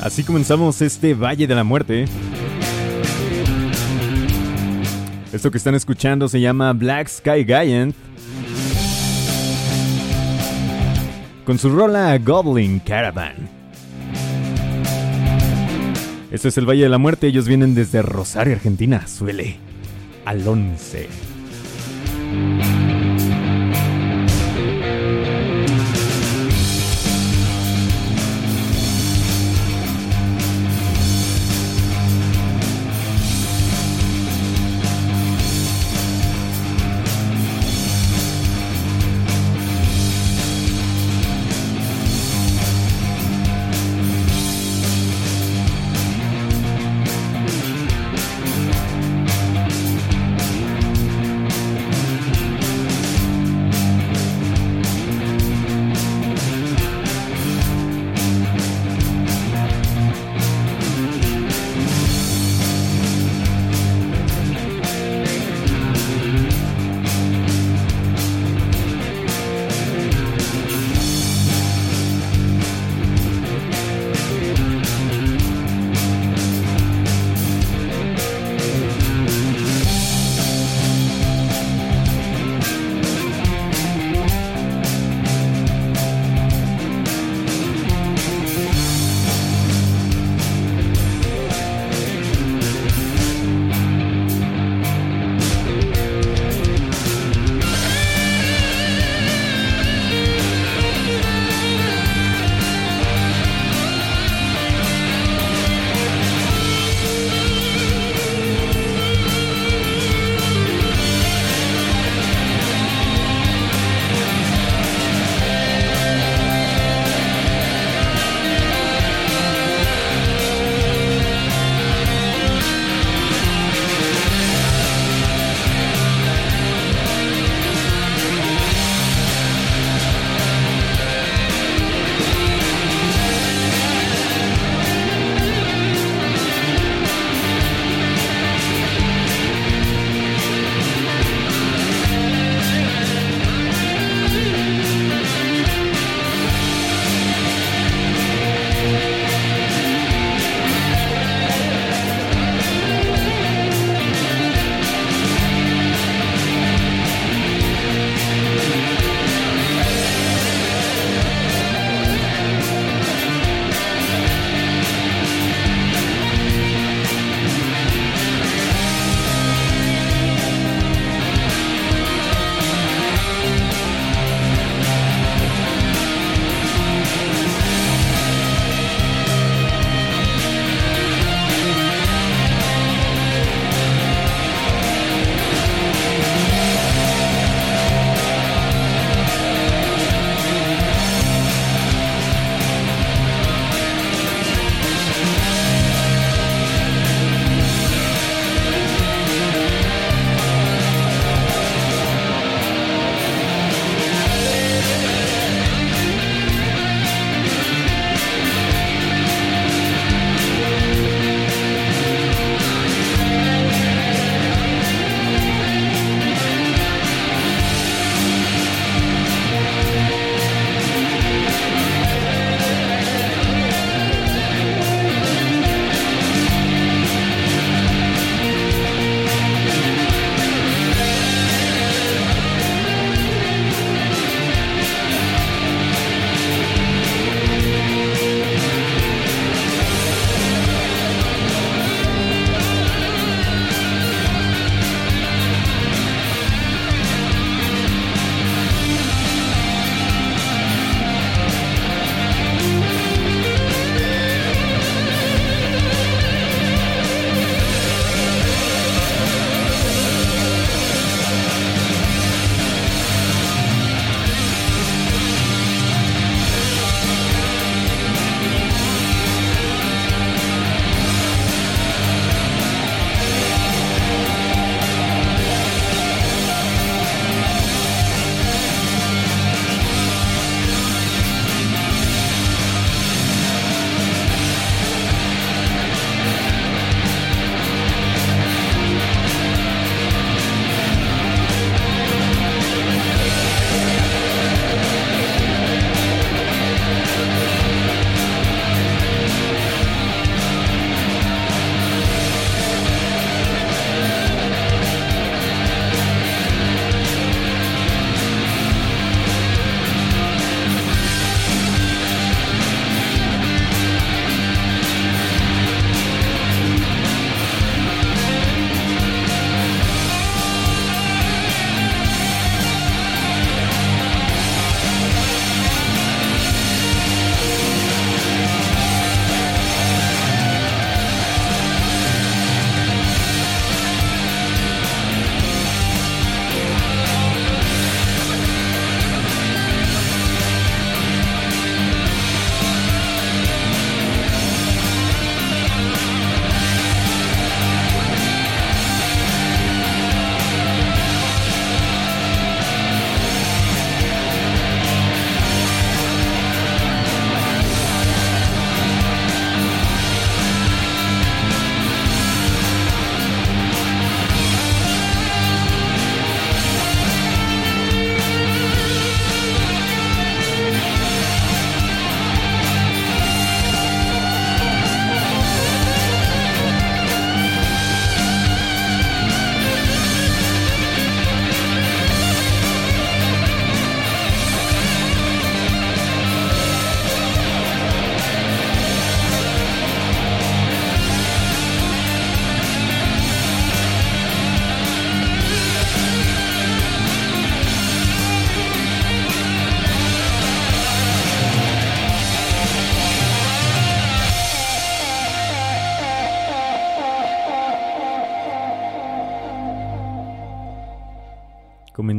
Así comenzamos este Valle de la Muerte. Esto que están escuchando se llama Black Sky Giant. Con su rola Goblin Caravan. Este es el Valle de la Muerte. Ellos vienen desde Rosario, Argentina. Suele. Al 11.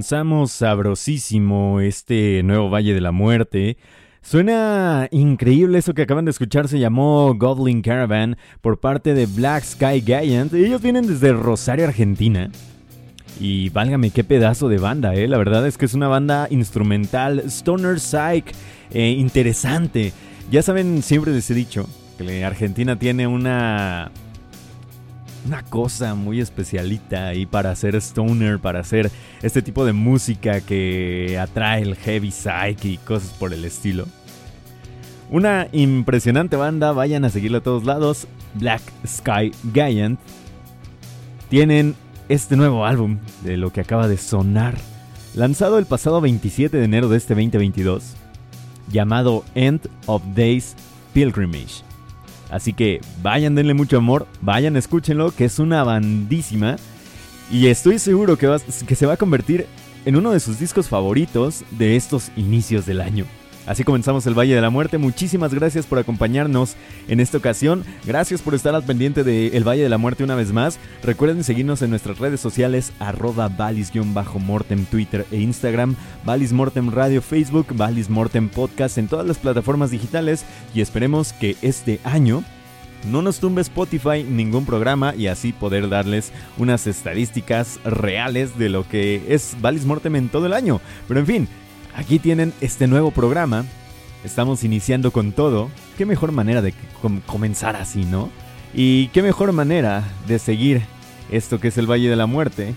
Comenzamos sabrosísimo este nuevo Valle de la Muerte. Suena increíble eso que acaban de escuchar, se llamó Goblin Caravan por parte de Black Sky Giant. Ellos vienen desde Rosario, Argentina. Y válgame qué pedazo de banda, ¿eh? La verdad es que es una banda instrumental, stoner psych, eh, interesante. Ya saben, siempre les he dicho que Argentina tiene una una cosa muy especialita ahí para hacer stoner, para hacer este tipo de música que atrae el heavy psych y cosas por el estilo. Una impresionante banda, vayan a seguirlo a todos lados, Black Sky Giant. Tienen este nuevo álbum de lo que acaba de sonar, lanzado el pasado 27 de enero de este 2022, llamado End of Days Pilgrimage. Así que vayan, denle mucho amor, vayan, escúchenlo, que es una bandísima. Y estoy seguro que, que se va a convertir en uno de sus discos favoritos de estos inicios del año. Así comenzamos el Valle de la Muerte. Muchísimas gracias por acompañarnos en esta ocasión. Gracias por estar al pendiente del El Valle de la Muerte una vez más. Recuerden seguirnos en nuestras redes sociales, arroba valis-mortem, Twitter e Instagram, Valis Mortem Radio, Facebook, Valis Mortem Podcast en todas las plataformas digitales y esperemos que este año no nos tumbe Spotify ningún programa y así poder darles unas estadísticas reales de lo que es Valis Mortem en todo el año. Pero en fin, Aquí tienen este nuevo programa. Estamos iniciando con todo. Qué mejor manera de comenzar así, ¿no? Y qué mejor manera de seguir esto que es el Valle de la Muerte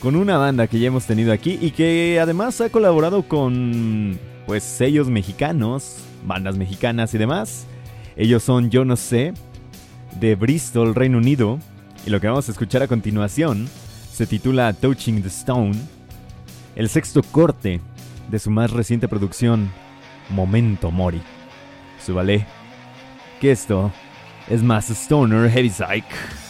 con una banda que ya hemos tenido aquí y que además ha colaborado con pues sellos mexicanos, bandas mexicanas y demás. Ellos son Yo no sé de Bristol, Reino Unido, y lo que vamos a escuchar a continuación se titula Touching the Stone, el sexto corte de su más reciente producción, Momento Mori. Súbale, que esto es más Stoner Heavy Psych.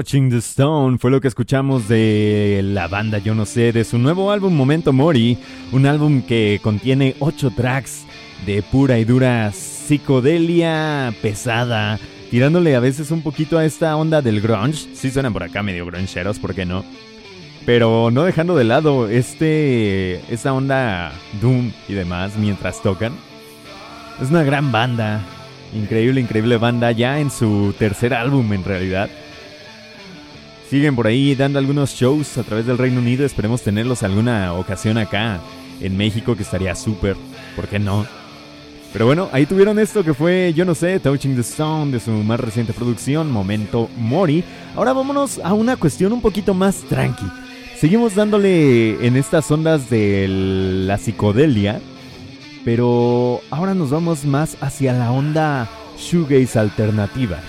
Touching the Stone fue lo que escuchamos de la banda Yo No sé, de su nuevo álbum Momento Mori, un álbum que contiene 8 tracks de pura y dura psicodelia pesada, tirándole a veces un poquito a esta onda del grunge. Sí suenan por acá medio gruncheros, ¿por qué no? Pero no dejando de lado este esta onda doom y demás mientras tocan. Es una gran banda, increíble, increíble banda ya en su tercer álbum en realidad. Siguen por ahí dando algunos shows a través del Reino Unido. Esperemos tenerlos alguna ocasión acá en México, que estaría súper. ¿Por qué no? Pero bueno, ahí tuvieron esto que fue, yo no sé, Touching the Stone de su más reciente producción, Momento Mori. Ahora vámonos a una cuestión un poquito más tranqui. Seguimos dándole en estas ondas de la psicodelia, pero ahora nos vamos más hacia la onda shoegaze alternativa.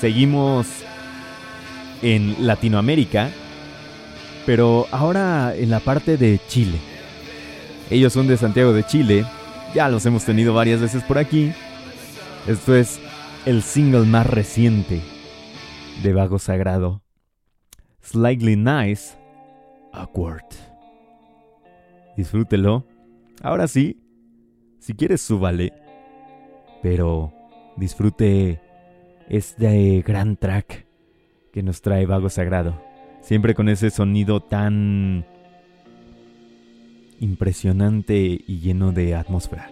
Seguimos en Latinoamérica, pero ahora en la parte de Chile. Ellos son de Santiago de Chile, ya los hemos tenido varias veces por aquí. Esto es el single más reciente de Vago Sagrado. Slightly Nice, Awkward. Disfrútelo. Ahora sí, si quieres súbale, pero disfrute este gran track que nos trae Vago Sagrado. Siempre con ese sonido tan impresionante y lleno de atmósfera.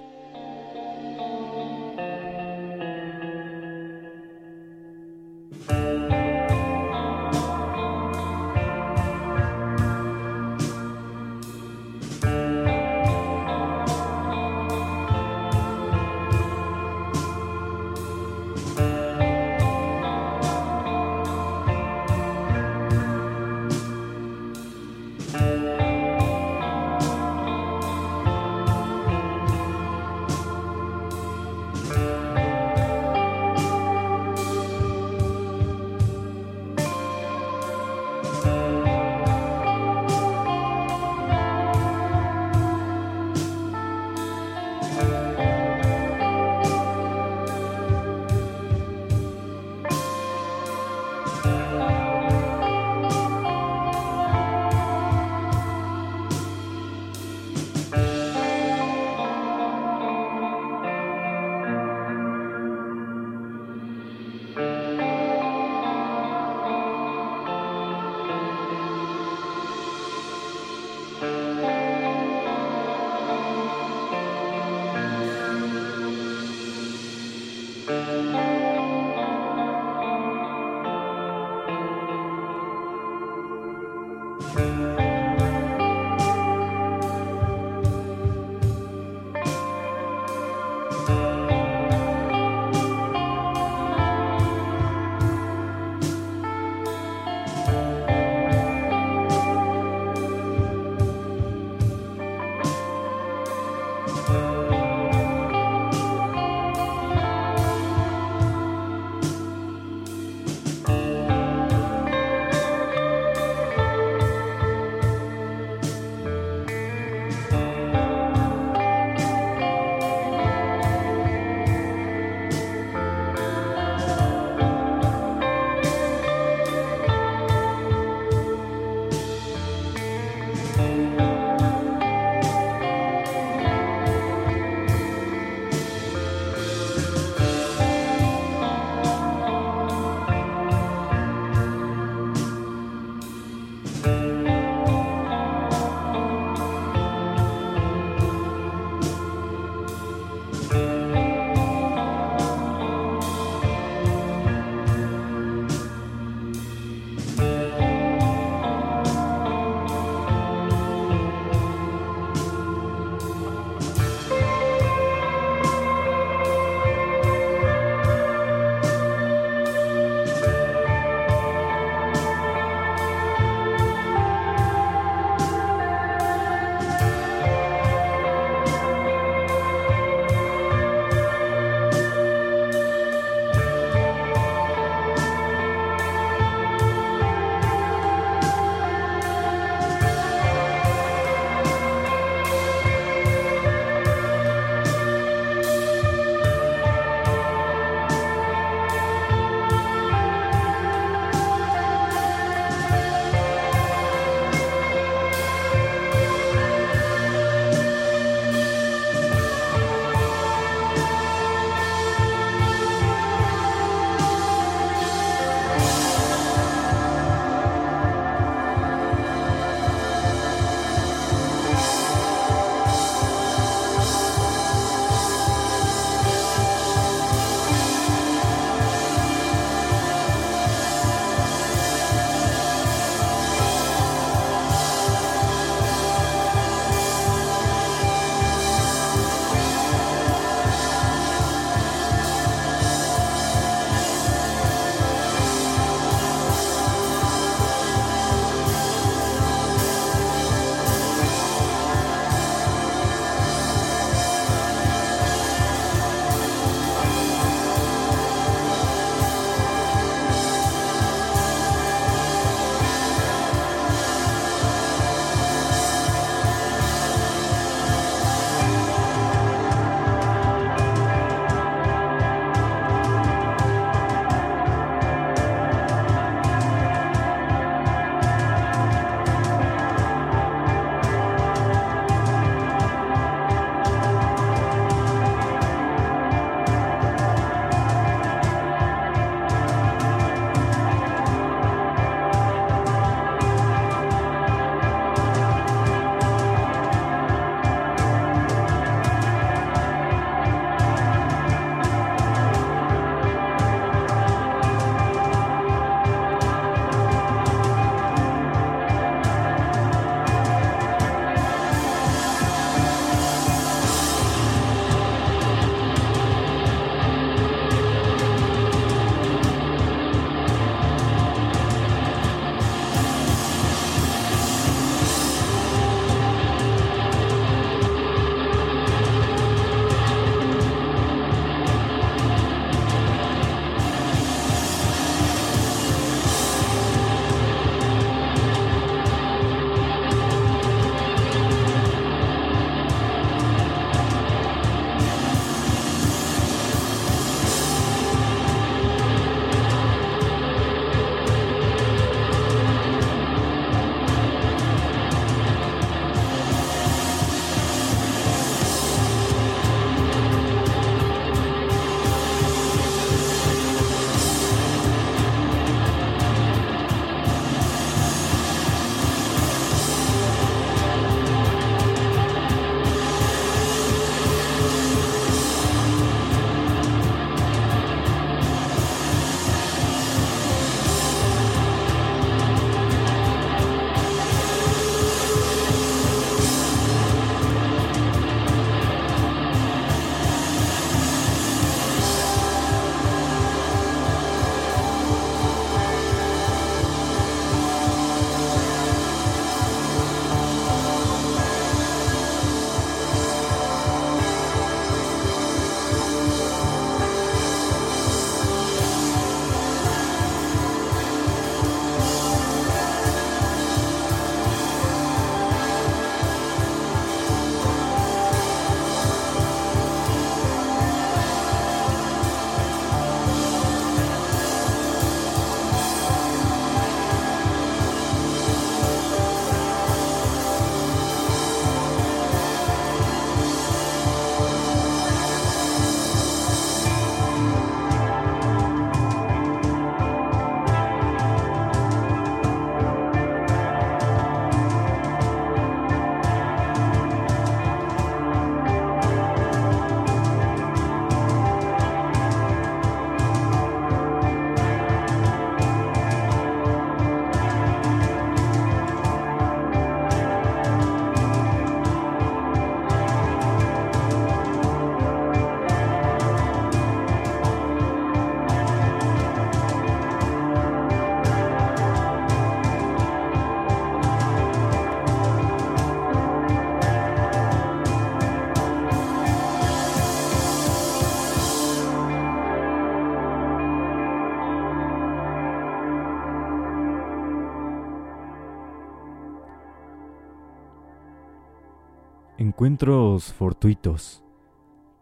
Encuentros fortuitos,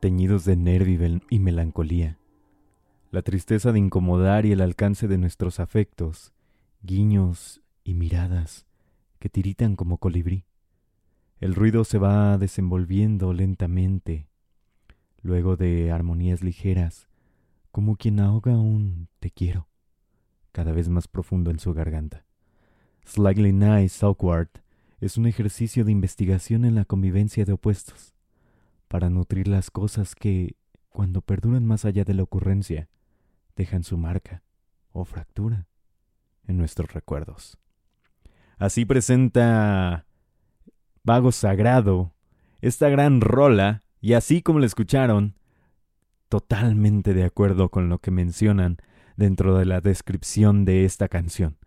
teñidos de nervio y melancolía, la tristeza de incomodar y el alcance de nuestros afectos, guiños y miradas que tiritan como colibrí. El ruido se va desenvolviendo lentamente, luego de armonías ligeras, como quien ahoga un te quiero, cada vez más profundo en su garganta. Slightly Nice Awkward es un ejercicio de investigación en la convivencia de opuestos, para nutrir las cosas que, cuando perduran más allá de la ocurrencia, dejan su marca o fractura en nuestros recuerdos. Así presenta Vago Sagrado esta gran rola, y así como la escucharon, totalmente de acuerdo con lo que mencionan dentro de la descripción de esta canción.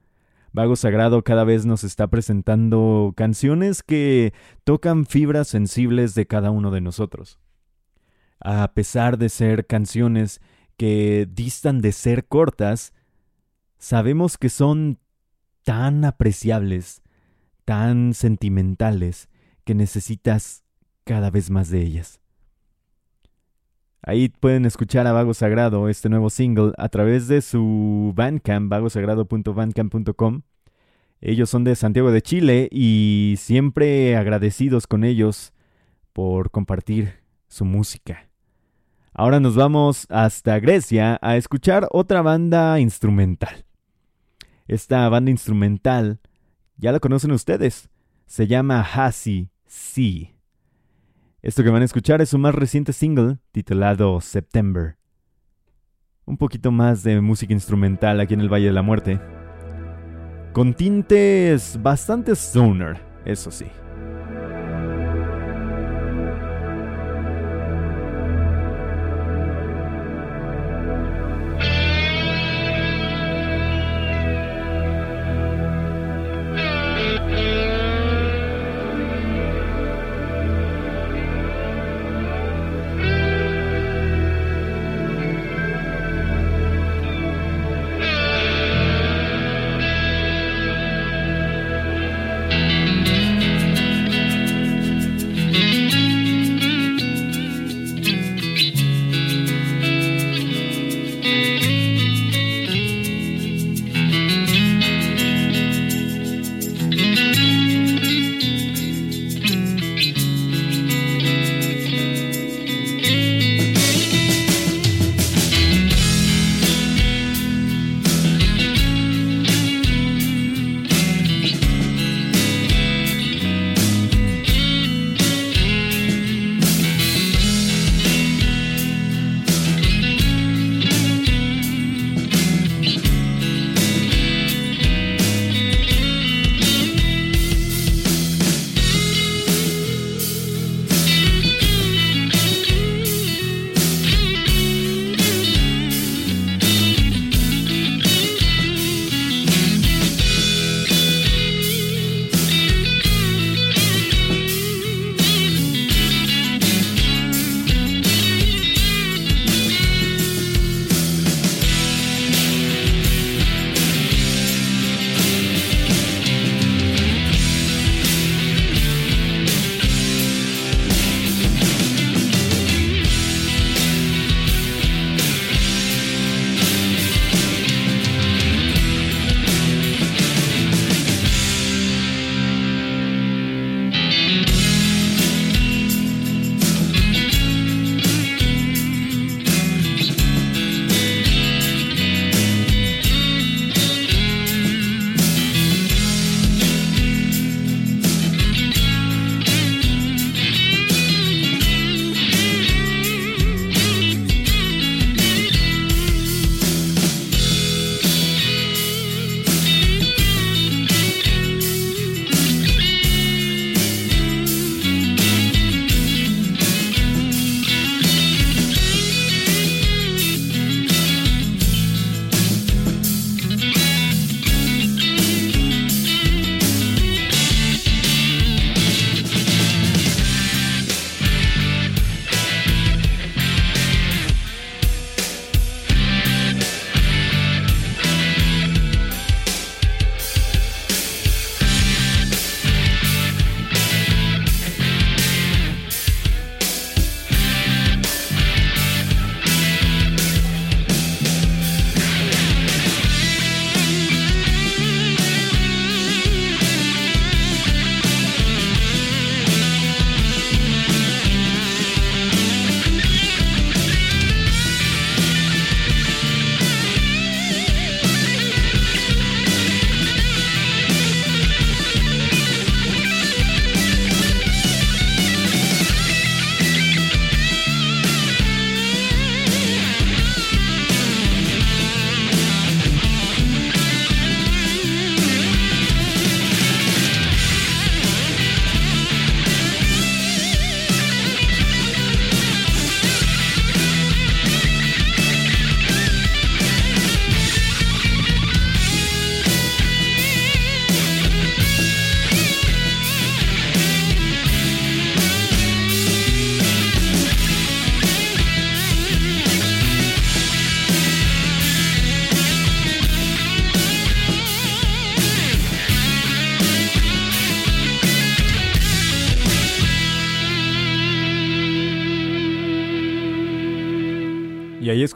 Vago Sagrado cada vez nos está presentando canciones que tocan fibras sensibles de cada uno de nosotros. A pesar de ser canciones que distan de ser cortas, sabemos que son tan apreciables, tan sentimentales, que necesitas cada vez más de ellas. Ahí pueden escuchar a Vago Sagrado, este nuevo single, a través de su Bandcamp, vagosagrado.bandcamp.com. Ellos son de Santiago de Chile y siempre agradecidos con ellos por compartir su música. Ahora nos vamos hasta Grecia a escuchar otra banda instrumental. Esta banda instrumental ya la conocen ustedes. Se llama Hasi Sí. Esto que van a escuchar es su más reciente single titulado September. Un poquito más de música instrumental aquí en el Valle de la Muerte. Con tintes bastante stoner, eso sí.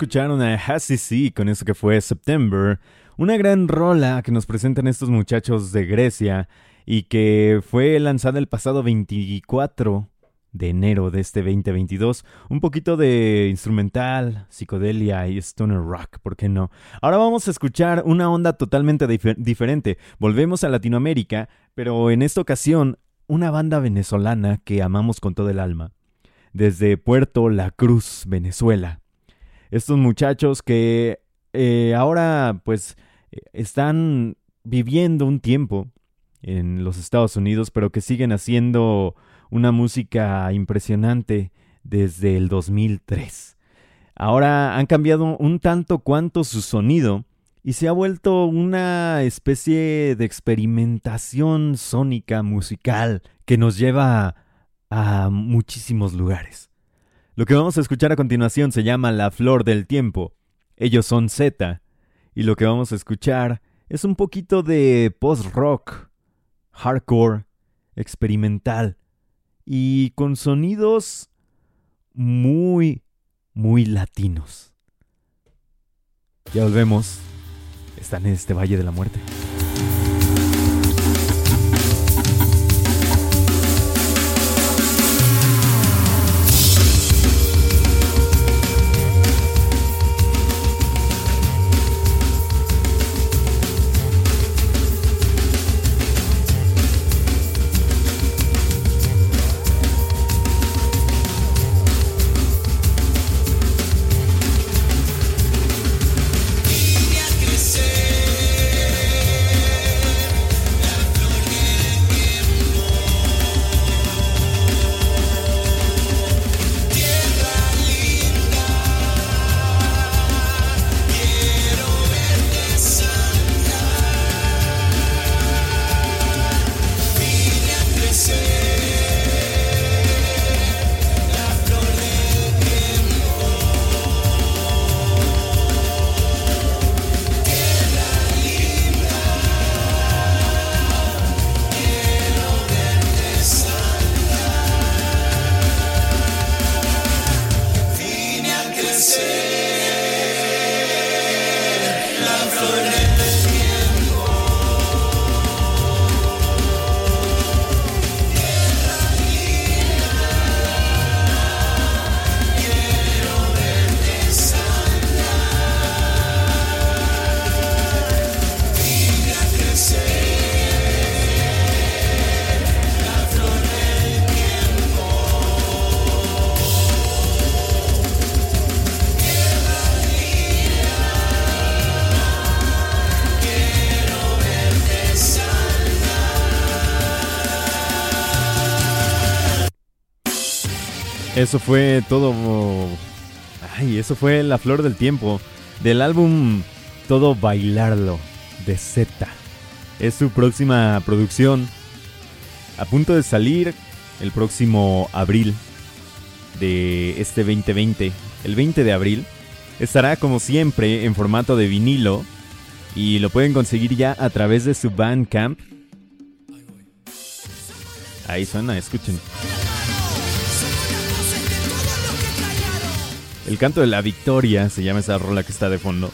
Escucharon a Hassi con eso que fue September, una gran rola que nos presentan estos muchachos de Grecia y que fue lanzada el pasado 24 de enero de este 2022. Un poquito de instrumental, psicodelia y stoner rock, ¿por qué no? Ahora vamos a escuchar una onda totalmente diferente. Volvemos a Latinoamérica, pero en esta ocasión una banda venezolana que amamos con todo el alma. Desde Puerto La Cruz, Venezuela estos muchachos que eh, ahora pues están viviendo un tiempo en los Estados Unidos, pero que siguen haciendo una música impresionante desde el 2003. Ahora han cambiado un tanto cuanto su sonido y se ha vuelto una especie de experimentación sónica musical que nos lleva a muchísimos lugares. Lo que vamos a escuchar a continuación se llama La Flor del Tiempo. Ellos son Z. Y lo que vamos a escuchar es un poquito de post-rock, hardcore, experimental y con sonidos muy, muy latinos. Ya volvemos. Están en este Valle de la Muerte. Eso fue todo. Ay, eso fue La Flor del Tiempo. Del álbum Todo Bailarlo de Z. Es su próxima producción. A punto de salir el próximo abril de este 2020. El 20 de abril. Estará como siempre en formato de vinilo. Y lo pueden conseguir ya a través de su Bandcamp. Ahí suena, escuchen. El canto de la victoria se llama esa rola que está de fondo.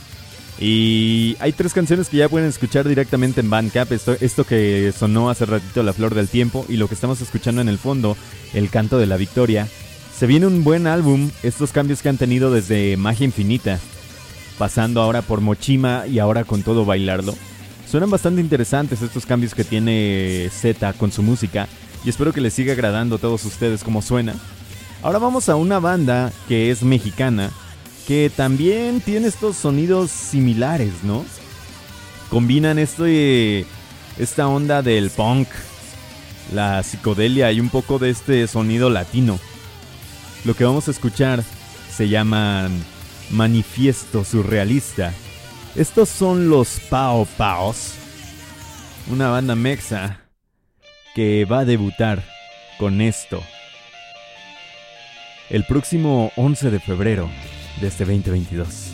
Y hay tres canciones que ya pueden escuchar directamente en Bandcamp. Esto, esto que sonó hace ratito, La Flor del Tiempo, y lo que estamos escuchando en el fondo, El Canto de la Victoria. Se viene un buen álbum, estos cambios que han tenido desde Magia Infinita, pasando ahora por Mochima y ahora con todo bailarlo. Suenan bastante interesantes estos cambios que tiene Z con su música, y espero que les siga agradando a todos ustedes como suena. Ahora vamos a una banda que es mexicana, que también tiene estos sonidos similares, ¿no? Combinan este, esta onda del punk, la psicodelia y un poco de este sonido latino. Lo que vamos a escuchar se llama Manifiesto Surrealista. Estos son los Pao Paos, una banda mexa que va a debutar con esto el próximo 11 de febrero de este 2022.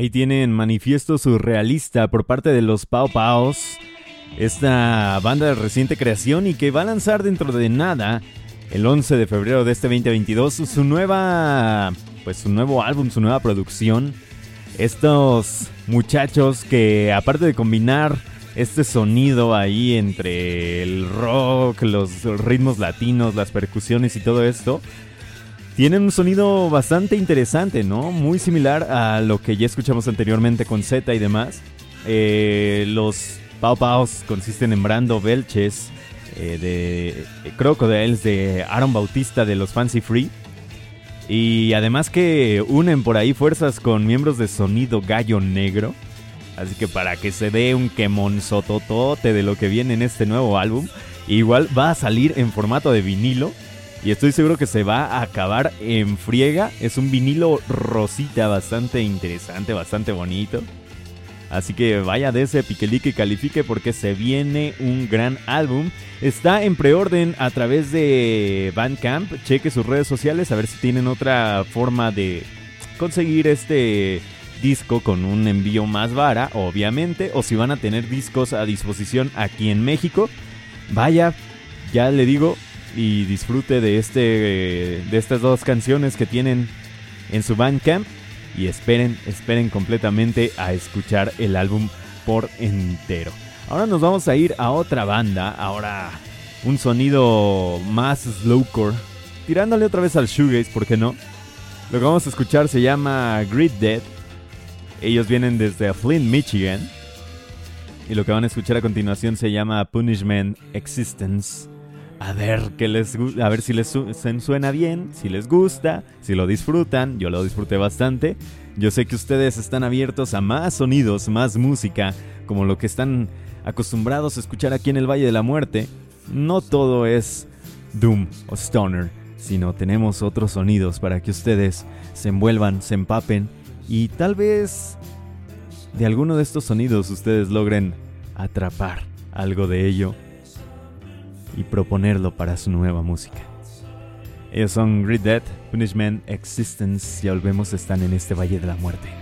Ahí tienen Manifiesto Surrealista por parte de los Pau Paos, esta banda de reciente creación y que va a lanzar dentro de nada, el 11 de febrero de este 2022, su nueva, pues su nuevo álbum, su nueva producción. Estos muchachos que aparte de combinar este sonido ahí entre el rock, los ritmos latinos, las percusiones y todo esto, tienen un sonido bastante interesante, ¿no? Muy similar a lo que ya escuchamos anteriormente con Z y demás. Eh, los Pau Paus consisten en Brando Belches eh, de eh, Crocodiles de Aaron Bautista de los Fancy Free. Y además que unen por ahí fuerzas con miembros de Sonido Gallo Negro. Así que para que se dé un quemonzototote de lo que viene en este nuevo álbum, igual va a salir en formato de vinilo y estoy seguro que se va a acabar en friega. Es un vinilo rosita bastante interesante, bastante bonito. Así que vaya de ese piquelique y califique porque se viene un gran álbum. Está en preorden a través de Bandcamp. Cheque sus redes sociales a ver si tienen otra forma de conseguir este disco con un envío más vara, obviamente. O si van a tener discos a disposición aquí en México. Vaya, ya le digo, y disfrute de, este, de estas dos canciones que tienen en su Bandcamp y esperen, esperen completamente a escuchar el álbum por entero. Ahora nos vamos a ir a otra banda, ahora un sonido más slowcore, tirándole otra vez al shoegaze, ¿por qué no? Lo que vamos a escuchar se llama Grid Dead. Ellos vienen desde Flint, Michigan. Y lo que van a escuchar a continuación se llama Punishment Existence. A ver, que les, a ver si les suena bien, si les gusta, si lo disfrutan. Yo lo disfruté bastante. Yo sé que ustedes están abiertos a más sonidos, más música, como lo que están acostumbrados a escuchar aquí en el Valle de la Muerte. No todo es Doom o Stoner, sino tenemos otros sonidos para que ustedes se envuelvan, se empapen y tal vez de alguno de estos sonidos ustedes logren atrapar algo de ello y proponerlo para su nueva música. Ellos son Great Dead, Punishment, Existence, ya volvemos, están en este Valle de la Muerte.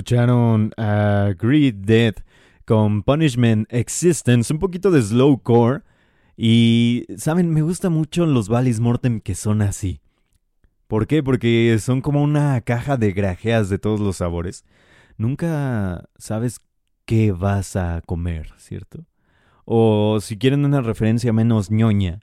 Escucharon a Greed Dead con Punishment Existence, un poquito de slowcore. Y, ¿saben? Me gusta mucho los Valis Mortem que son así. ¿Por qué? Porque son como una caja de grajeas de todos los sabores. Nunca sabes qué vas a comer, ¿cierto? O si quieren una referencia menos ñoña,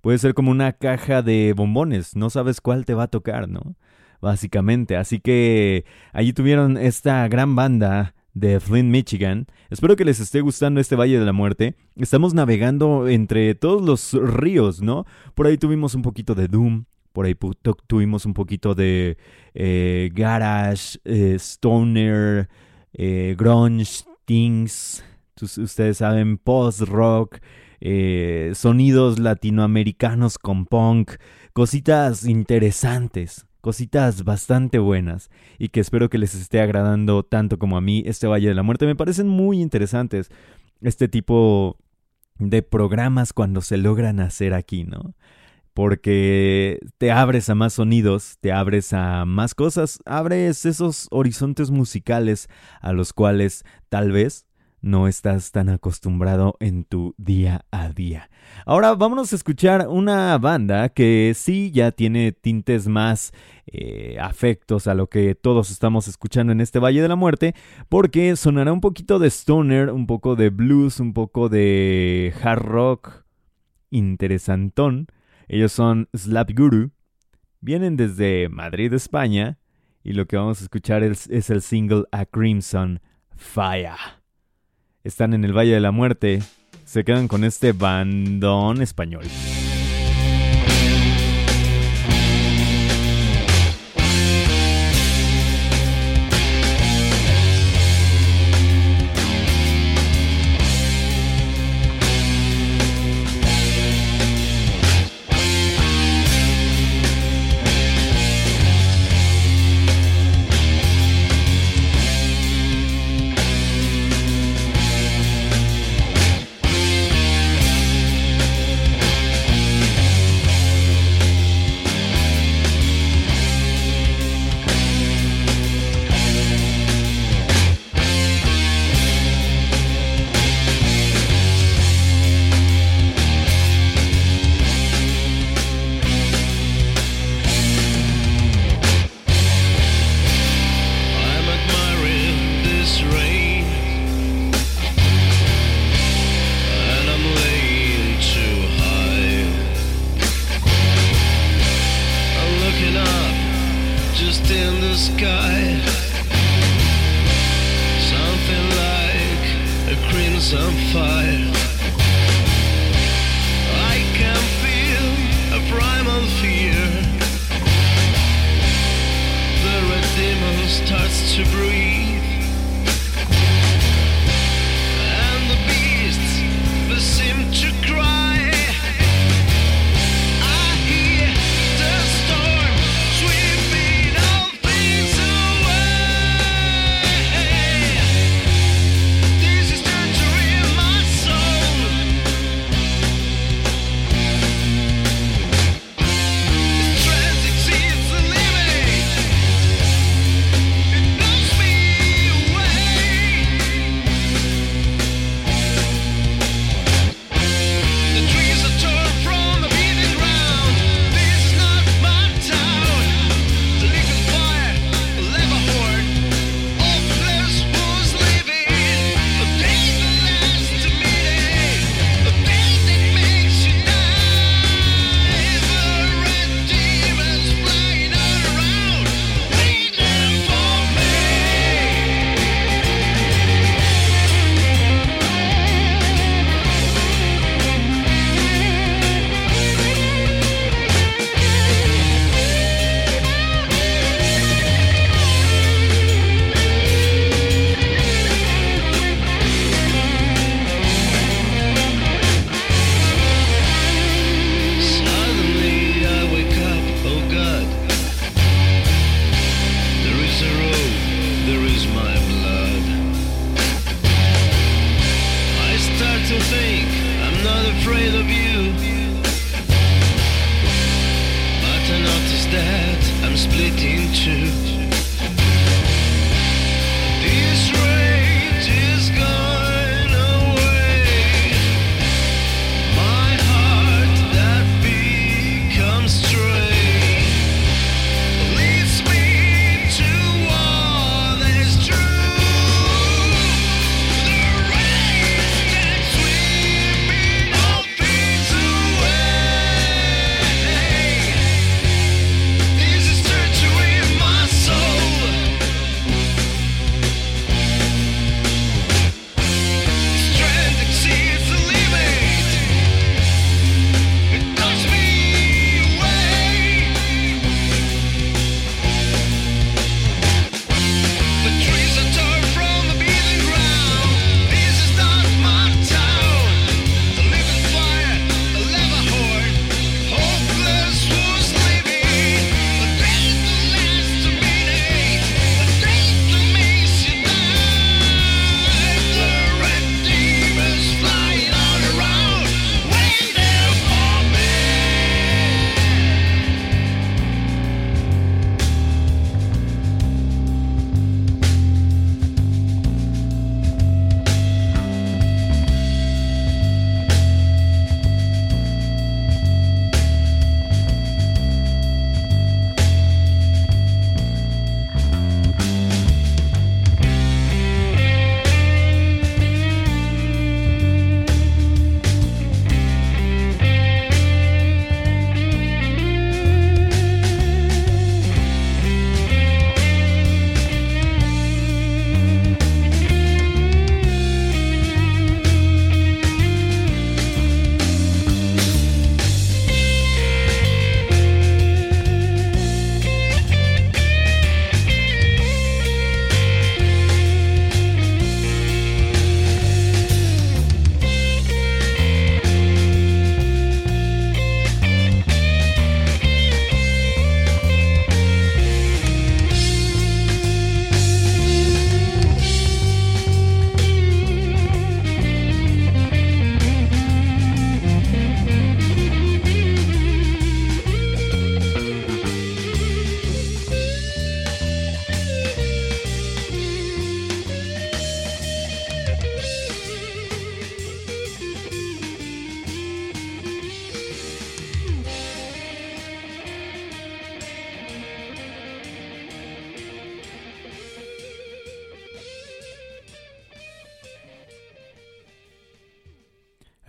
puede ser como una caja de bombones. No sabes cuál te va a tocar, ¿no? Básicamente. Así que allí tuvieron esta gran banda de Flint, Michigan. Espero que les esté gustando este Valle de la Muerte. Estamos navegando entre todos los ríos, ¿no? Por ahí tuvimos un poquito de Doom, por ahí tuvimos un poquito de eh, Garage, eh, Stoner, eh, Grunge, Things, ustedes saben, post-rock, sonidos latinoamericanos con punk, cositas interesantes cositas bastante buenas y que espero que les esté agradando tanto como a mí este Valle de la Muerte. Me parecen muy interesantes este tipo de programas cuando se logran hacer aquí, ¿no? Porque te abres a más sonidos, te abres a más cosas, abres esos horizontes musicales a los cuales tal vez no estás tan acostumbrado en tu día a día. Ahora vámonos a escuchar una banda que sí ya tiene tintes más eh, afectos a lo que todos estamos escuchando en este Valle de la Muerte, porque sonará un poquito de stoner, un poco de blues, un poco de hard rock interesantón. Ellos son Slap Guru, vienen desde Madrid, España, y lo que vamos a escuchar es, es el single A Crimson Fire están en el Valle de la Muerte, se quedan con este bandón español.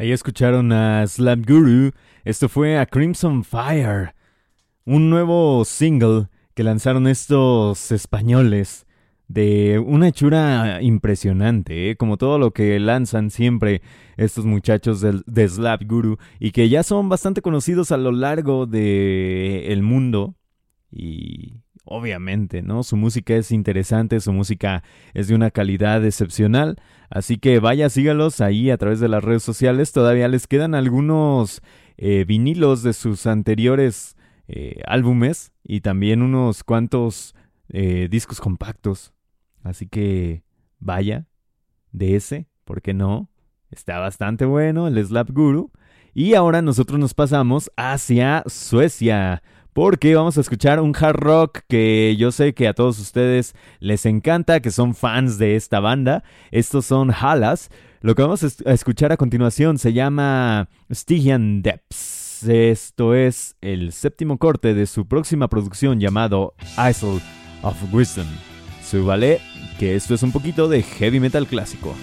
Ahí escucharon a Slap Guru. Esto fue a Crimson Fire. Un nuevo single que lanzaron estos españoles. De una hechura impresionante, ¿eh? como todo lo que lanzan siempre estos muchachos de, Slap Guru. Y que ya son bastante conocidos a lo largo del el mundo. Y obviamente, ¿no? Su música es interesante, su música es de una calidad excepcional. Así que vaya, sígalos ahí a través de las redes sociales. Todavía les quedan algunos eh, vinilos de sus anteriores eh, álbumes y también unos cuantos eh, discos compactos. Así que vaya, de ese, ¿por qué no? Está bastante bueno el Slap Guru. Y ahora nosotros nos pasamos hacia Suecia porque vamos a escuchar un hard rock que yo sé que a todos ustedes les encanta, que son fans de esta banda. Estos son Halas. Lo que vamos a escuchar a continuación se llama Stygian Depths. Esto es el séptimo corte de su próxima producción llamado Isle of Wisdom. Súbale, que esto es un poquito de heavy metal clásico.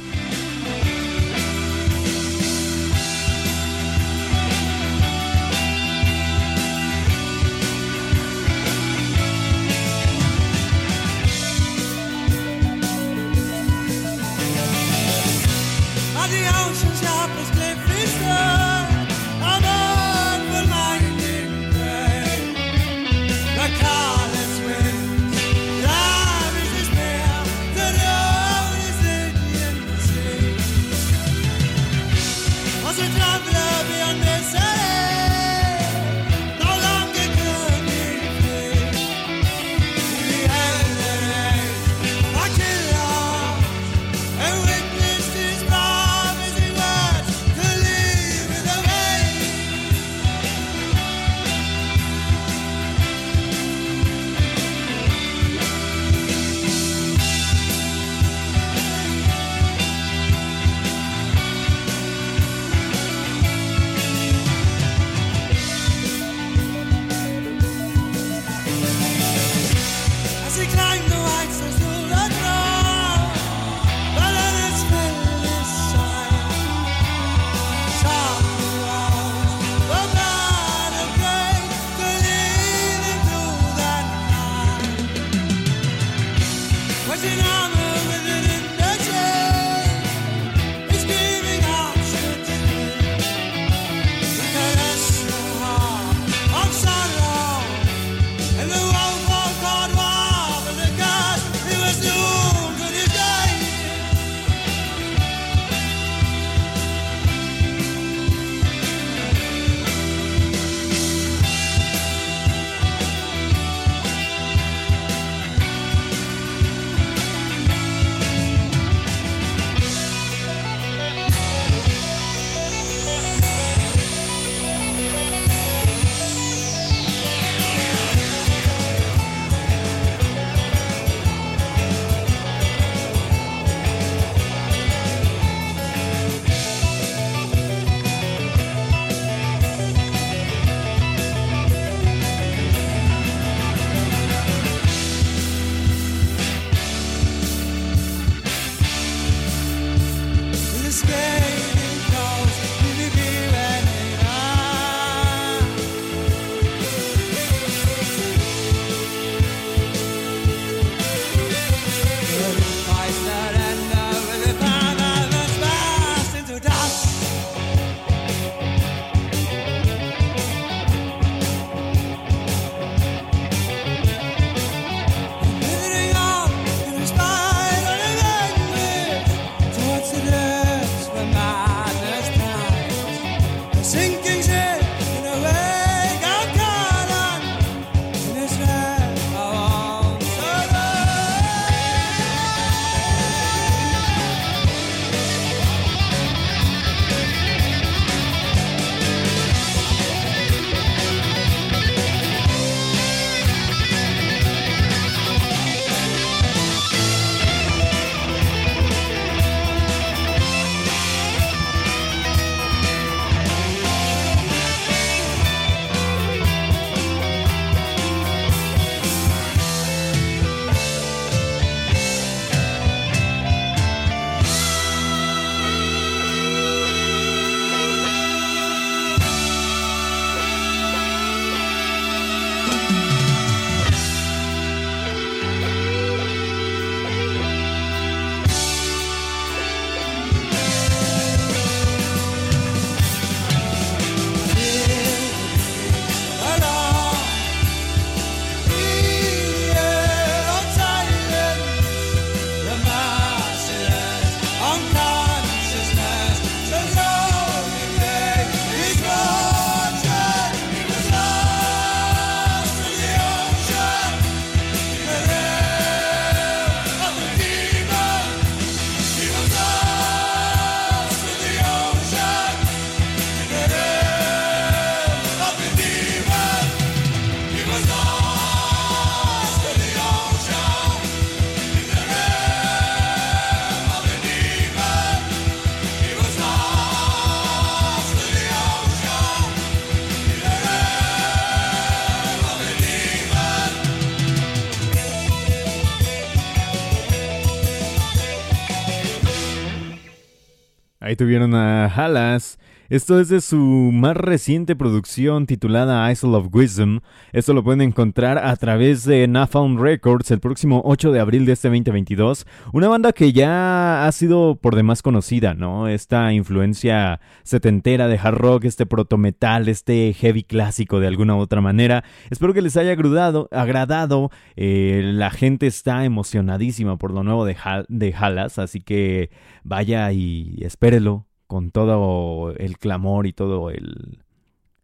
Tuvieron a Halas. Esto es de su más reciente producción titulada Isle of Wisdom. Esto lo pueden encontrar a través de Napalm Records el próximo 8 de abril de este 2022. Una banda que ya ha sido por demás conocida, ¿no? Esta influencia setentera de hard rock, este proto metal, este heavy clásico de alguna u otra manera. Espero que les haya agradado. agradado. Eh, la gente está emocionadísima por lo nuevo de, de Halas, así que vaya y espérelo con todo el clamor y todo el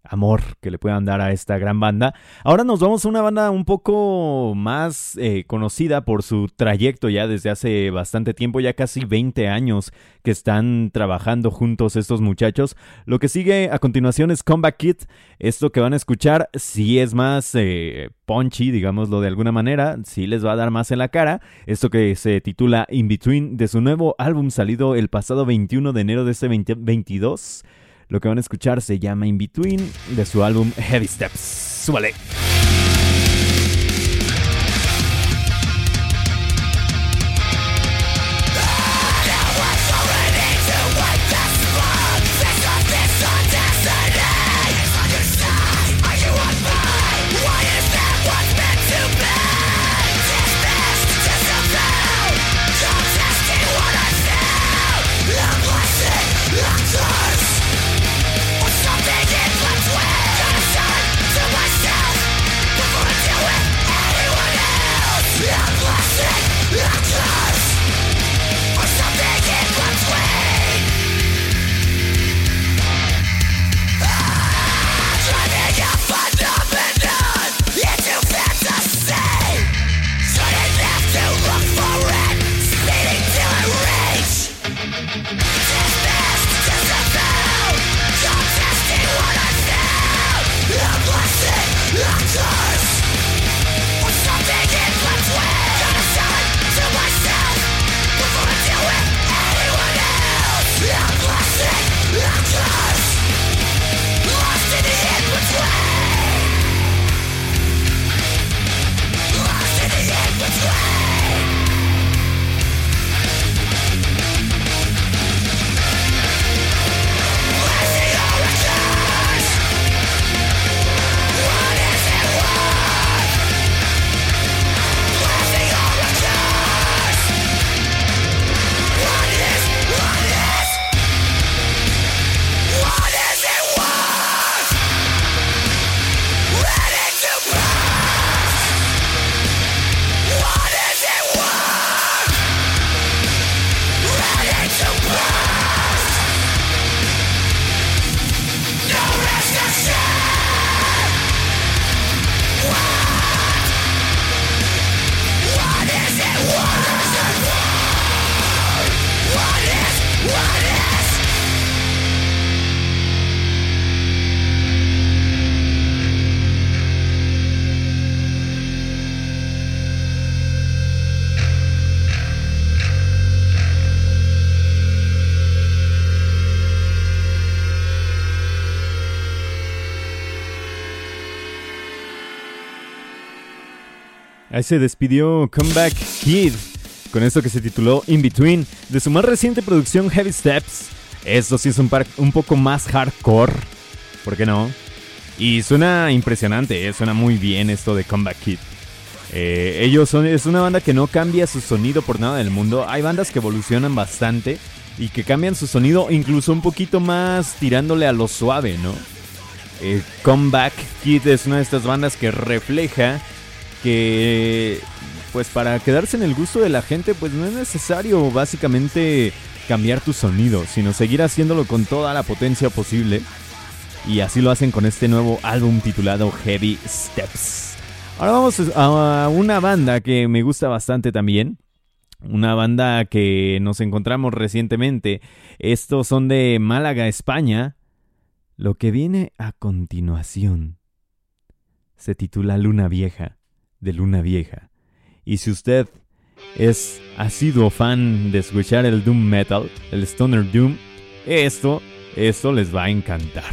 amor que le puedan dar a esta gran banda. Ahora nos vamos a una banda un poco más eh, conocida por su trayecto ya desde hace bastante tiempo, ya casi 20 años que están trabajando juntos estos muchachos. Lo que sigue a continuación es Comeback Kid. Esto que van a escuchar sí es más eh, punchy, digámoslo de alguna manera, sí les va a dar más en la cara. Esto que se titula In Between de su nuevo álbum salido el pasado 21 de enero de este 2022. Lo que van a escuchar se llama In Between de su álbum Heavy Steps. ¡Súbale! Ahí se despidió Comeback Kid con esto que se tituló In Between de su más reciente producción Heavy Steps. Esto sí es un, un poco más hardcore, ¿por qué no? Y suena impresionante, eh, suena muy bien esto de Comeback Kid. Eh, ellos son, es una banda que no cambia su sonido por nada del mundo. Hay bandas que evolucionan bastante y que cambian su sonido incluso un poquito más tirándole a lo suave, ¿no? Eh, Comeback Kid es una de estas bandas que refleja que pues para quedarse en el gusto de la gente pues no es necesario básicamente cambiar tu sonido, sino seguir haciéndolo con toda la potencia posible. Y así lo hacen con este nuevo álbum titulado Heavy Steps. Ahora vamos a una banda que me gusta bastante también. Una banda que nos encontramos recientemente. Estos son de Málaga, España. Lo que viene a continuación se titula Luna Vieja de Luna Vieja. Y si usted es ha sido fan de escuchar el Doom Metal, el Stoner Doom, esto, esto les va a encantar.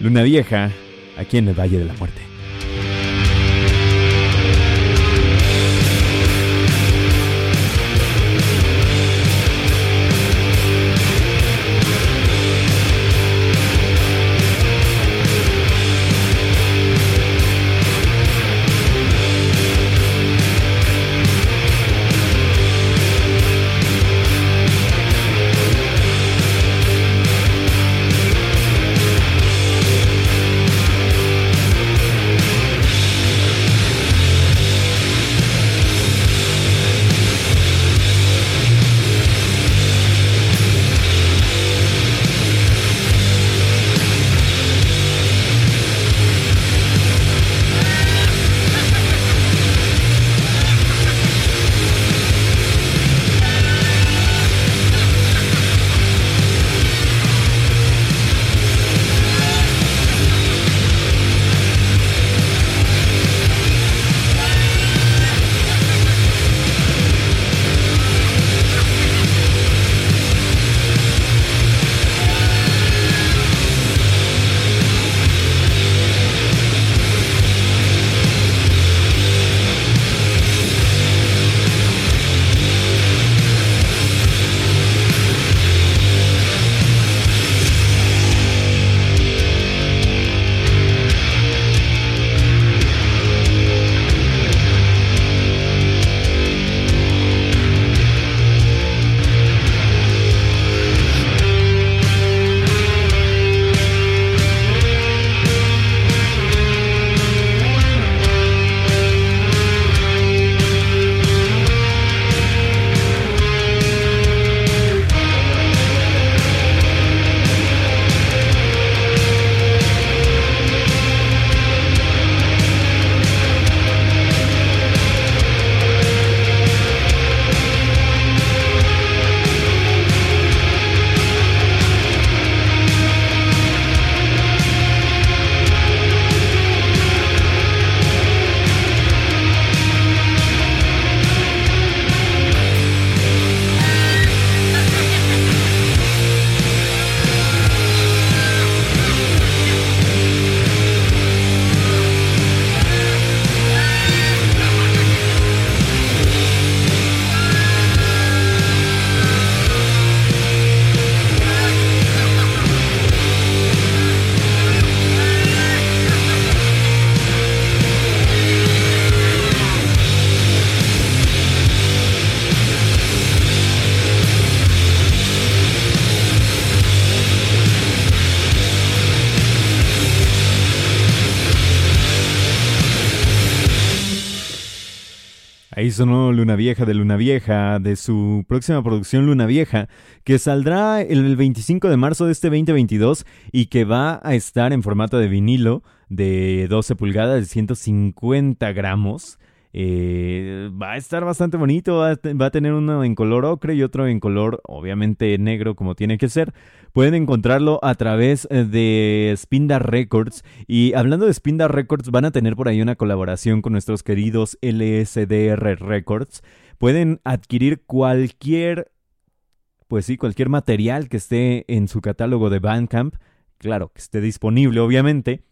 Luna Vieja, aquí en el Valle de la Muerte. Sonó Luna Vieja de Luna Vieja, de su próxima producción Luna Vieja, que saldrá el 25 de marzo de este 2022 y que va a estar en formato de vinilo de 12 pulgadas de 150 gramos. Eh, va a estar bastante bonito, va a, tener uno en color ocre y otro en color obviamente negro como tiene que ser. Pueden encontrarlo a través eh, de Spindar Records y hablando de Spindar Records van a tener por ahí una colaboración con nuestros queridos LSDR Records. Pueden adquirir cualquier, pues sí, cualquier material que esté en su catálogo de Bandcamp, claro, que esté disponible obviamente,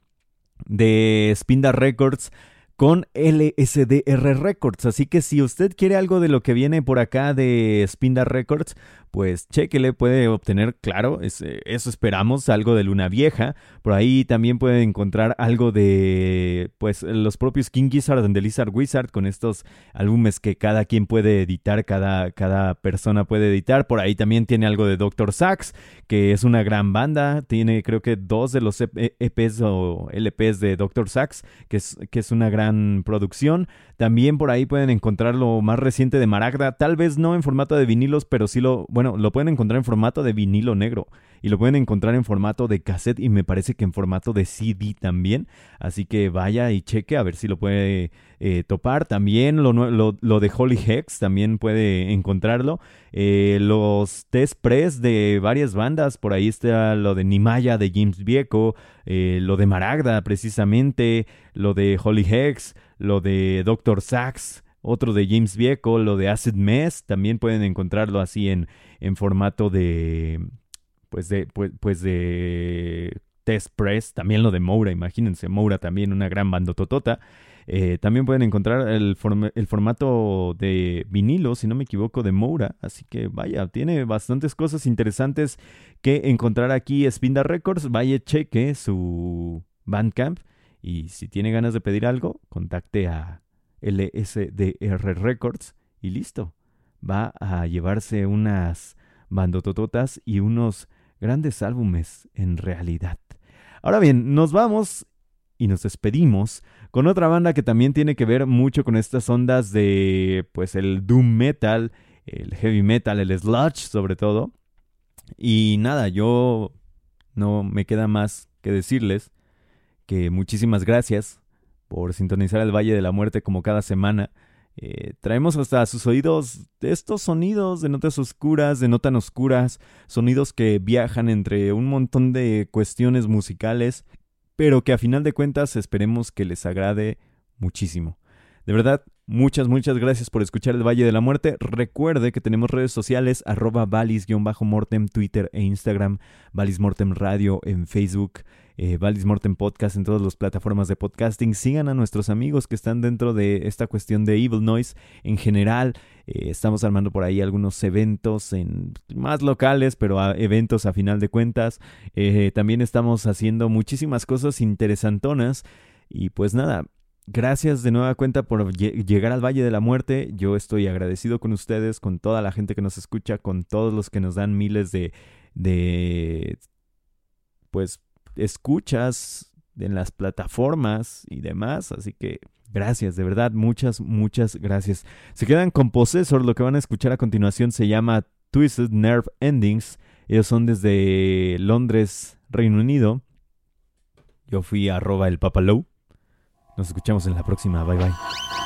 de Spindar Records con LSDR Records. Así que si usted quiere algo de lo que viene por acá de Spindar Records, pues chequele, puede obtener, claro, eh, eso esperamos, algo de Luna Vieja. Por ahí también puede encontrar algo de, pues, los propios King Gizzard and the Lizard Wizard con estos álbumes que cada quien puede editar, cada, cada persona puede editar. Por ahí también tiene algo de Doctor Sax, que es una gran banda. Tiene, creo que, dos de los EPs e o LPs de Doctor Sax, que es, que es una gran producción. También por ahí pueden encontrar lo más reciente de Maragda, tal vez no en formato de vinilos, pero sí lo, bueno, lo pueden encontrar en formato de vinilo negro y lo pueden encontrar en formato de cassette y me parece que en formato de CD también. Así que vaya y cheque a ver si lo puede eh, topar. También lo, lo, de Holy Hex también puede encontrarlo. Eh, los test press de varias bandas, por ahí está lo de Nimaya de James Vieco, eh, lo de Maragda precisamente, lo de Holy Hex, lo de Doctor Sax otro de James Vieco, lo de Acid Mess, también pueden encontrarlo así en, en formato de, pues de, pues, pues de Test Press, también lo de Moura, imagínense, Moura también una gran bandototota. Eh, también pueden encontrar el, el, formato de vinilo, si no me equivoco, de Moura. Así que vaya, tiene bastantes cosas interesantes que encontrar aquí Spinda Records. Vaya, cheque su Bandcamp. Y si tiene ganas de pedir algo, contacte a LSDR Records y listo. Va a llevarse unas bandotototas y unos grandes álbumes en realidad. Ahora bien, nos vamos y nos despedimos con otra banda que también tiene que ver mucho con estas ondas de pues el doom metal, el heavy metal, el sludge sobre todo. Y nada, yo no me queda más que decirles que muchísimas gracias por sintonizar el Valle de la Muerte como cada semana. Eh, traemos hasta sus oídos estos sonidos de notas oscuras, de no tan oscuras, sonidos que viajan entre un montón de cuestiones musicales, pero que a final de cuentas esperemos que les agrade muchísimo. De verdad, muchas, muchas gracias por escuchar el Valle de la Muerte. Recuerde que tenemos redes sociales, arroba valis-mortem, Twitter e Instagram, Valis Mortem Radio en Facebook eh, Valis Mortem Podcast en todas las plataformas de podcasting. Sigan a nuestros amigos que están dentro de esta cuestión de Evil Noise en general. Eh, estamos armando por ahí algunos eventos en, más locales, pero eventos a final de cuentas. Eh, también estamos haciendo muchísimas cosas interesantonas. Y pues nada, Gracias de nueva cuenta por llegar al Valle de la Muerte. Yo estoy agradecido con ustedes, con toda la gente que nos escucha, con todos los que nos dan miles de, de pues escuchas en las plataformas y demás. Así que gracias, de verdad, muchas, muchas gracias. Se quedan con Possessor, lo que van a escuchar a continuación se llama Twisted Nerve Endings. Ellos son desde Londres, Reino Unido. Yo fui arroba el papalow. Nos escuchamos en la próxima. Bye bye.